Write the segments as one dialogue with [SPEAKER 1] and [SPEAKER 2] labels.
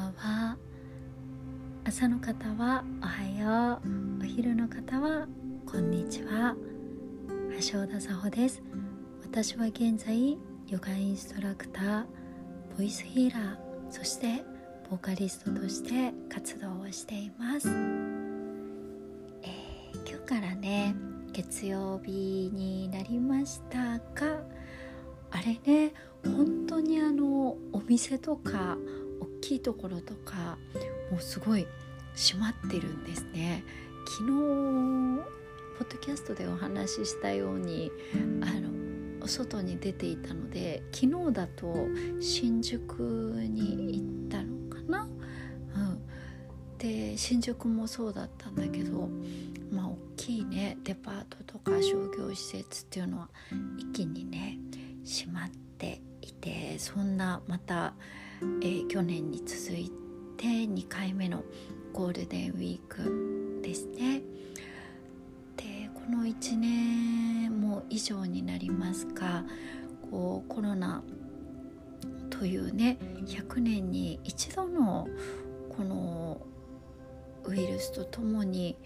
[SPEAKER 1] ばんは。朝の方はおはよう。お昼の方はこんにちは。橋田沙穂です。私は現在ヨガインストラクターボイスヒーラーそしてボーカリストとして活動をしています、えー、今日からね月曜日になりましたがあれね本当にあのお店とかきいところとかもうすごい閉まってるんですね。昨日ポッドキャストでお話ししたようにあの外に出ていたので昨日だと新宿に行ったのかな、うん、で新宿もそうだったんだけどまあ大きいねデパートとか商業施設っていうのは一気にね閉まっていてそんなまた、えー、去年に続いて2回目のゴールデンウィークですね。でこの1年も以上になりますかこうコロナというね100年に一度のこのウイルスとともに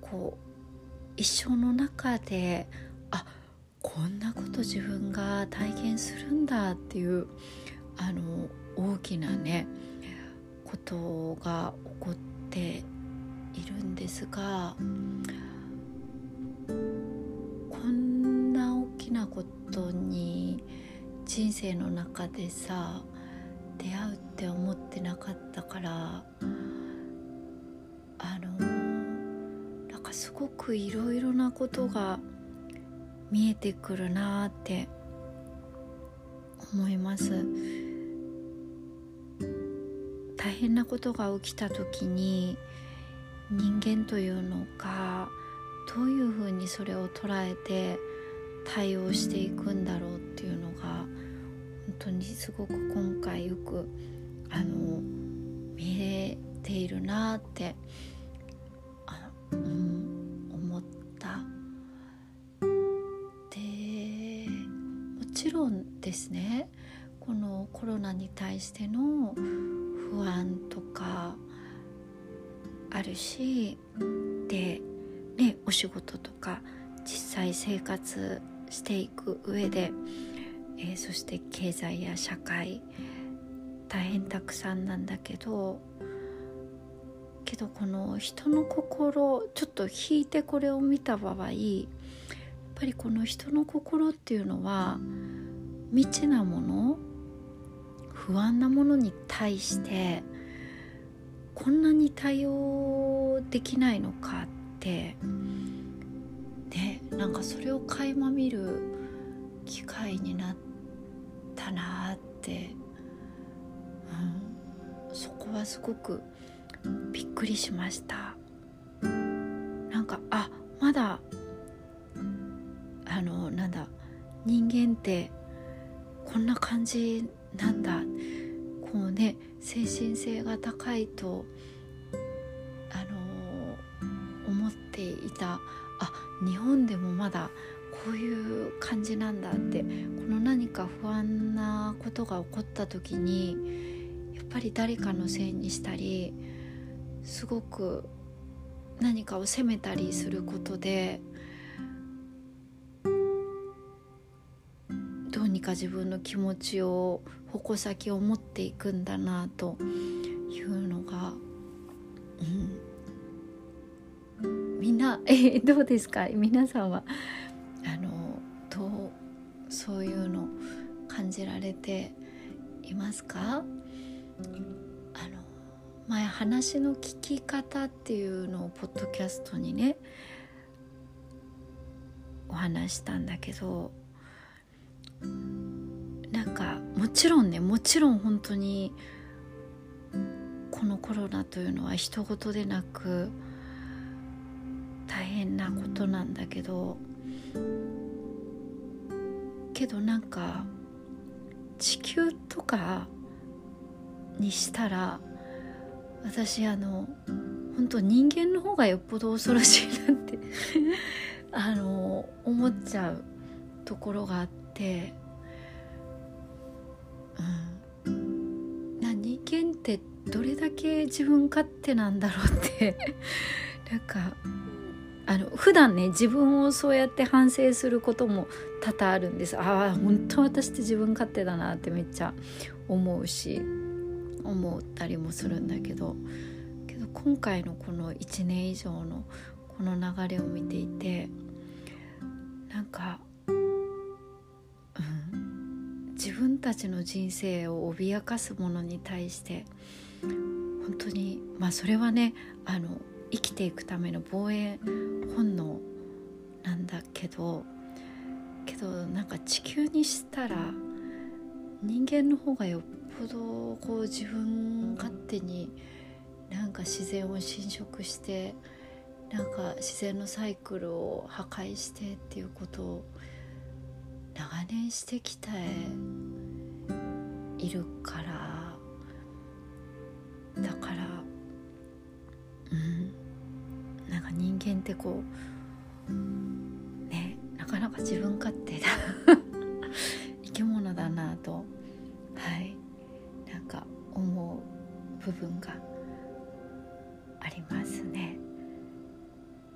[SPEAKER 1] こう一生の中であこんなこと自分が体験するんだっていうあの大きなねことが起こっているんですがこんな大きなことに人生の中でさ出会うって思ってなかったからあのなんかすごくいろいろなことが見えてくるなって思います。大変なことが起きた時に人間というのがどういうふうにそれを捉えて対応していくんだろうっていうのが本当にすごく今回よくあの見れているなってあ、うん、思った。でもちろんですね。このコロナに対しての不安とかあるしで、ね、お仕事とか実際生活していく上で、えー、そして経済や社会大変たくさんなんだけどけどこの人の心ちょっと引いてこれを見た場合やっぱりこの人の心っていうのは未知なもの不安なものに対してこんなに対応できないのかってでなんかそれを垣間見る機会になったなって、うん、そこはすごくびっくりしました。なんかあまだあのなんだ人間ってこんな感じなんだこうね精神性が高いとあのー、思っていた。あ日本でもまだこういう感じなんだって。この何か不安なことが起こった時にやっぱり誰かのせいにしたりすごく何かを責めたりすることでか自分の気持ちを矛先を持っていくんだなというのが、うん、みんなえどうですか？皆さんはあのどうそういうの感じられていますか？あの前話の聞き方っていうのをポッドキャストにねお話したんだけどなんかもちろんねもちろん本当にこのコロナというのは人事でなく大変なことなんだけどけどなんか地球とかにしたら私あの本当人間の方がよっぽど恐ろしいなってあの思っちゃうところがあってうん、な人間ってどれだけ自分勝手なんだろうって。なんかあの普段ね自分をそうやって反省することも多々あるんです。ああ本当私って自分勝手だなってめっちゃ思うし思ったりもするんだけど。けど今回のこの1年以上のこの流れを見ていてなんか、分たちの人生を脅かすものに対して本当にまあそれはねあの生きていくための防衛本能なんだけどけどなんか地球にしたら人間の方がよっぽどこう自分勝手になんか自然を侵食してなんか自然のサイクルを破壊してっていうことを長年してきているから。だからうん。なんか人間ってこうねなかなか自分勝手だ 生き物だなとはい。なんか思う部分がありますね。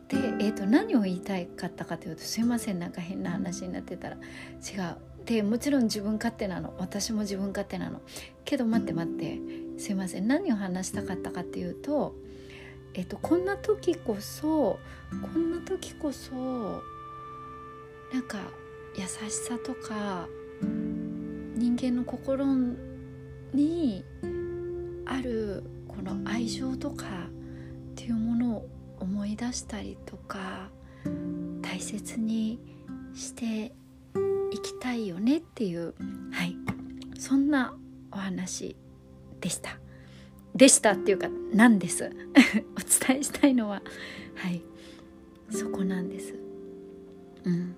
[SPEAKER 1] で、えーと、何を言いたかったかというとすいません。なんか変な話になってたら違う。でもちろん自分勝手なの。私も自分勝手なの。けど待って待って。すいません。何を話したかったかっていうと,、えーと、こんな時こそこんな時こそなんか優しさとか人間の心にあるこの愛情とかっていうものを思い出したりとか大切にしてきたいよねっていうはいそんなお話でした。でしたっていうかなんです。お伝えしたいのははいそこなんです。うん。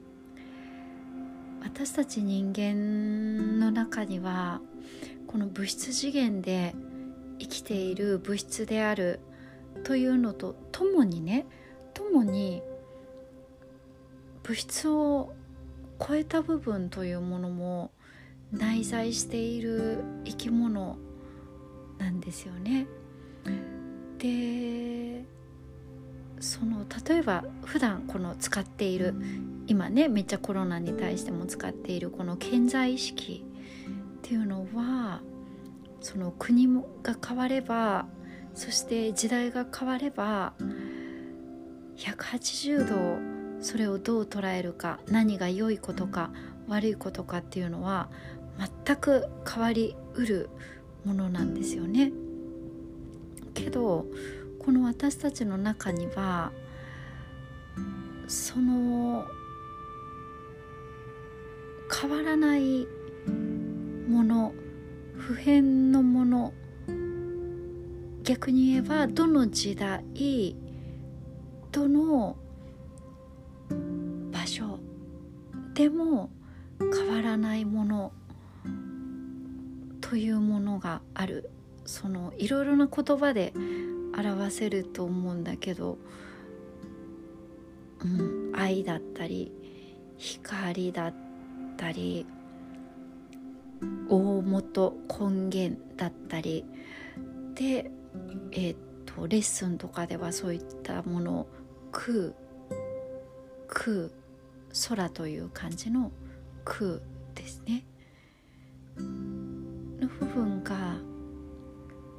[SPEAKER 1] 私たち人間の中にはこの物質次元で生きている物質であるというのとともにねともに物質を超えた部分というものも内在している生き物なんですよね。でその例えば普段この使っている今ねめっちゃコロナに対しても使っているこの健在意識っていうのはその国が変わればそして時代が変われば180度それをどう捉えるか何が良いことか悪いことかっていうのは全く変わりうるものなんですよね。けどこの私たちの中にはその変わらないもの普遍のもの逆に言えばどの時代どの所でも変わらないもの。というものがある。そのいろいろな言葉で表せると思うんだけど、うん、愛だったり光だったり大元根源だったりでえー、っとレッスンとかではそういったものを空空空という感じの空ですね。の部分が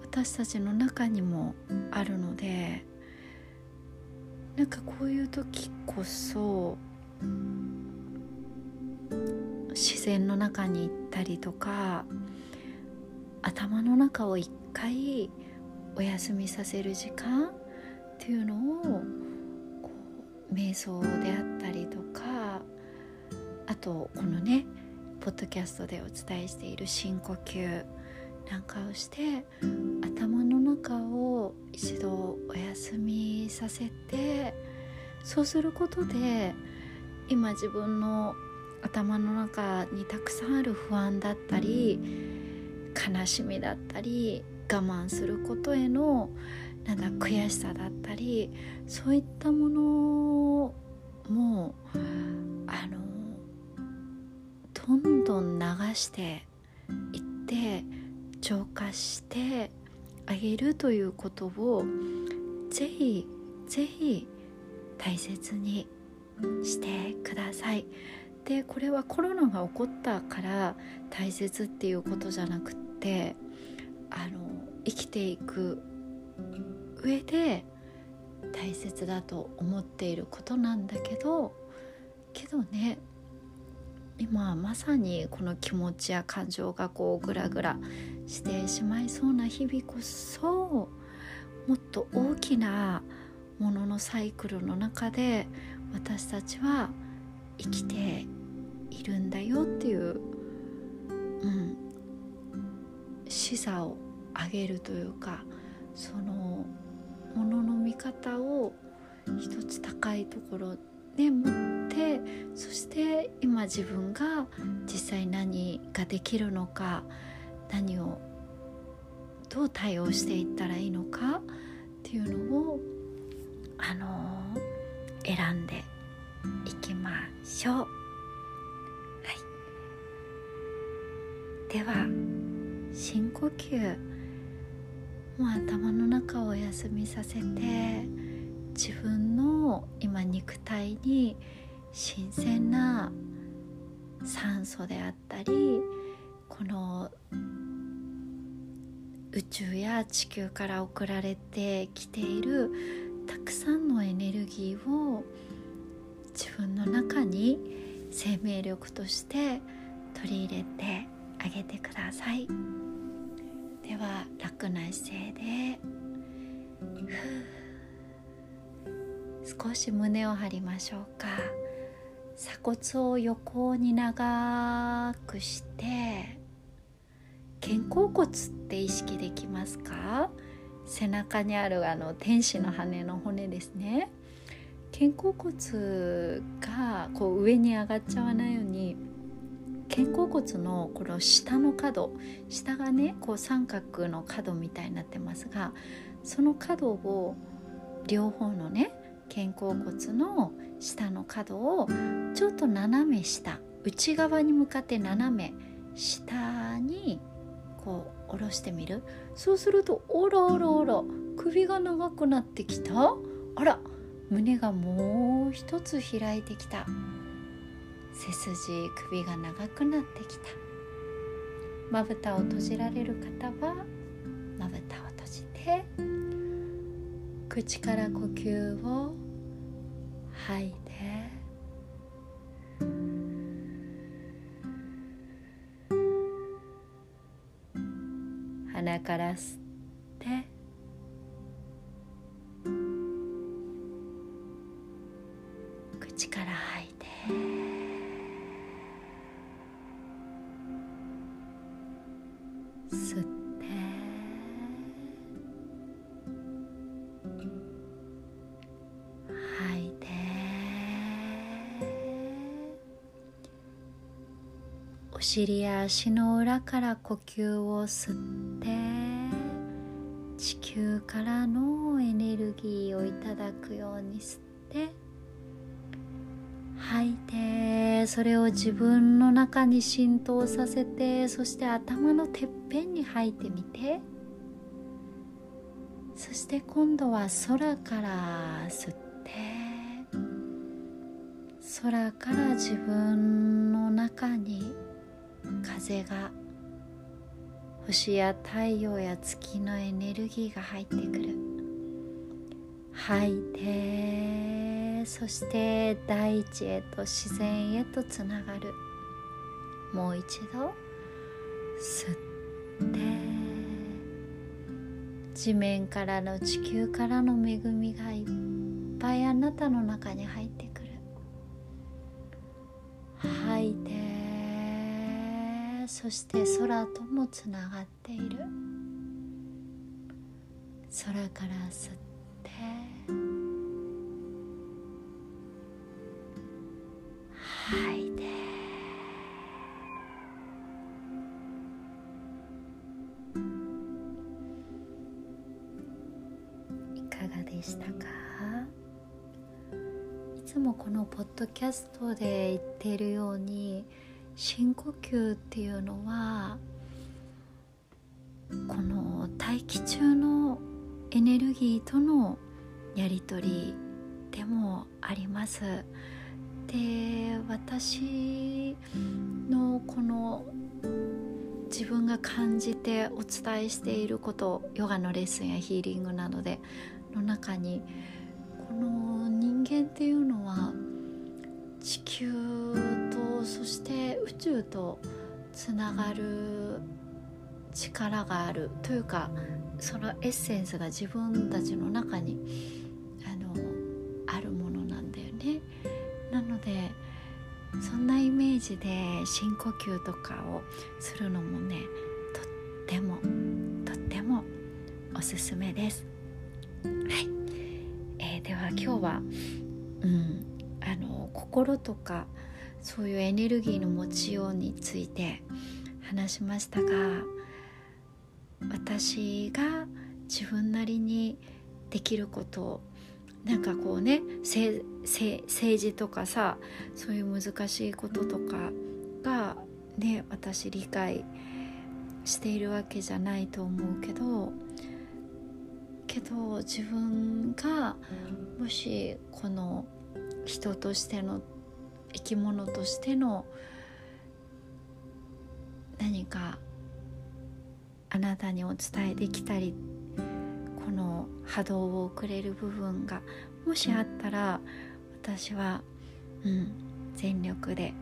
[SPEAKER 1] 私たちの中にもあるのでなんかこういう時こそ自然の中に行ったりとか頭の中を一回お休みさせる時間っていうのを瞑想であったりとかあとこのねポッドキャストでお伝えしている深呼吸なんかをして頭の中を一度お休みさせてそうすることで今自分の頭の中にたくさんある不安だったり悲しみだったり我慢することへのなんだ悔しさだったりそういったものもあのどんどん流していって浄化してあげるということをぜひぜひ大切にしてください。でこれはコロナが起こったから大切っていうことじゃなくってあの生きていく上で大切だと思っていることなんだけどけどね今まさにこの気持ちや感情がこうグラグラしてしまいそうな日々こそもっと大きなもののサイクルの中で私たちは生きているんだよっていう、うん、視座を上げるというかそのものの見方を一つ高いところで持ってそして今自分が実際何ができるのか何をどう対応していったらいいのかっていうのをあのー、選んでいきましょう。はい、では深呼吸もう頭の中をお休みさせて自分の今肉体に新鮮な酸素であったりこの宇宙や地球から送られてきているたくさんのエネルギーを自分の中に生命力として取り入れてあげてください。では楽な姿勢で。少し胸を張りましょうか。鎖骨を横に長くして。肩甲骨って意識できますか？背中にあるあの天使の羽の骨ですね。肩甲骨がこう上に上がっちゃわないように肩甲骨のこの下の角下がねこう三角の角みたいになってますがその角を両方のね肩甲骨の下の角をちょっと斜め下内側に向かって斜め下にこう下ろしてみる。そうするとおらおらおら首が長くなってきた。あら胸がもう一つ開いてきた。背筋首が長くなってきた。まぶたを閉じられる方はまぶたを閉じて口から呼吸を吐いて鼻から吸って口から吐いて。吸って吐いて。お尻や足の裏から呼吸を吸って。地球からのエネルギーをいただくように吸って。吐いて。それを自分の中に浸透させて。そして頭のてっぺんに吐いてみて。そして今度は空から吸って。空から自分の中に風が星や太陽や月のエネルギーが入ってくる。吐いてそして大地へと自然へとつながる。もう一度吸って。地面からの地球からの恵みがいっぱいあなたの中に入ってくる。吐いてそして空ともつながっている。空から吸って吐いて。いドキャストで言っているように深呼吸っていうのはこの太大気中のエネルギーとのやり取りでもあります。で私のこの自分が感じてお伝えしていることヨガのレッスンやヒーリングなどでの中にこの人間っていうのは地球とそして宇宙とつながる力があるというかそのエッセンスが自分たちの中にあのあるものなんだよね。なのでそんなイメージで深呼吸とかをするのもねとってもとってもおすすめです。はい、えー、では今日は、うん、あの心とかそういうエネルギーの持ちようについて話しましたが私が自分なりにできることをなんかこうね政治とかさそういう難しいこととかがね私理解しているわけじゃないと思うけどけど自分がもしこの人としての生き物としての何かあなたにお伝えできたりこの波動を送れる部分がもしあったら私は、うん、全力で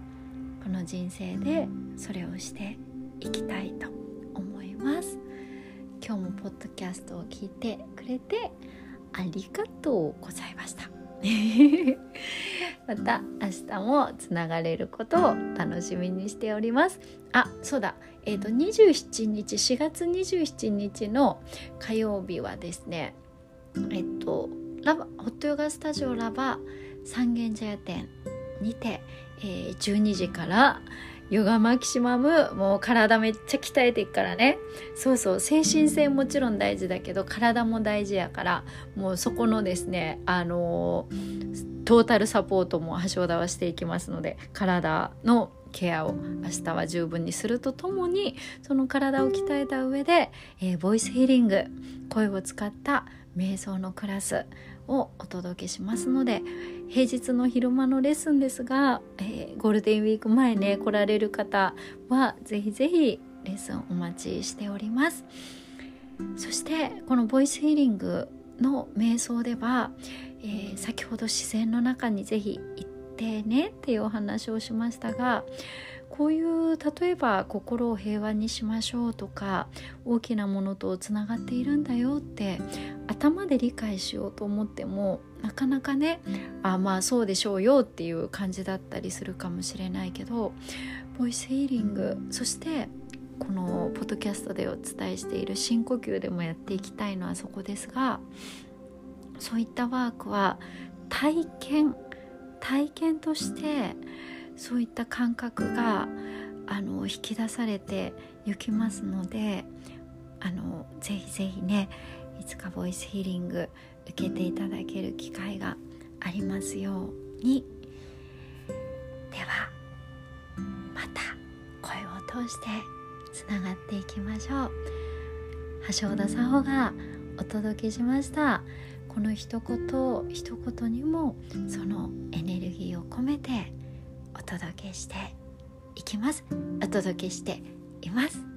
[SPEAKER 1] この人生でそれをしていきたいと思います。今日もポッドキャストを聞いてくれてありがとうございました。また明日もつながれることを楽しみにしております。あそうだ。えーと、27日4月27日の火曜日はですねえっ、とラバホットヨガスタジオラバ三軒茶屋店にて、えー、12時からヨガマキシマムもう体めっちゃ鍛えていくからね。そうそう精神性もちろん大事だけど体も大事やからもうそこのですねあの、トータルサポートも橋田はしていきますので体のケアを明日は十分にするとともにその体を鍛えた上で、えー、ボイスヒーリング声を使った瞑想のクラスをお届けしますので平日の昼間のレッスンですが、えー、ゴールデンウィーク前ね来られる方はぜひぜひレッスンお待ちしております。そしてこのボイスヒーリングの瞑想では、えー、先ほど自然の中にぜひ行ってねっていうお話をしましたがこういう例えば心を平和にしましょうとか大きなものとつながっているんだよって頭で理解しようと思ってもなかなかねあまあそうでしょうよっていう感じだったりするかもしれないけどボイスヒーリングそしてこのポッドキャストでお伝えしている深呼吸でもやっていきたいのはそこですがそういったワークは体験体験としてそういった感覚があの引き出されていきますのであのぜひぜひねいつかボイスヒーリング受けていただける機会がありますように。ではまた声を通してつながっていきましょう。橋田沙穂がお届けしました。この一言一言にもそのエネルギーを込めてお届けしていきます。お届けしています。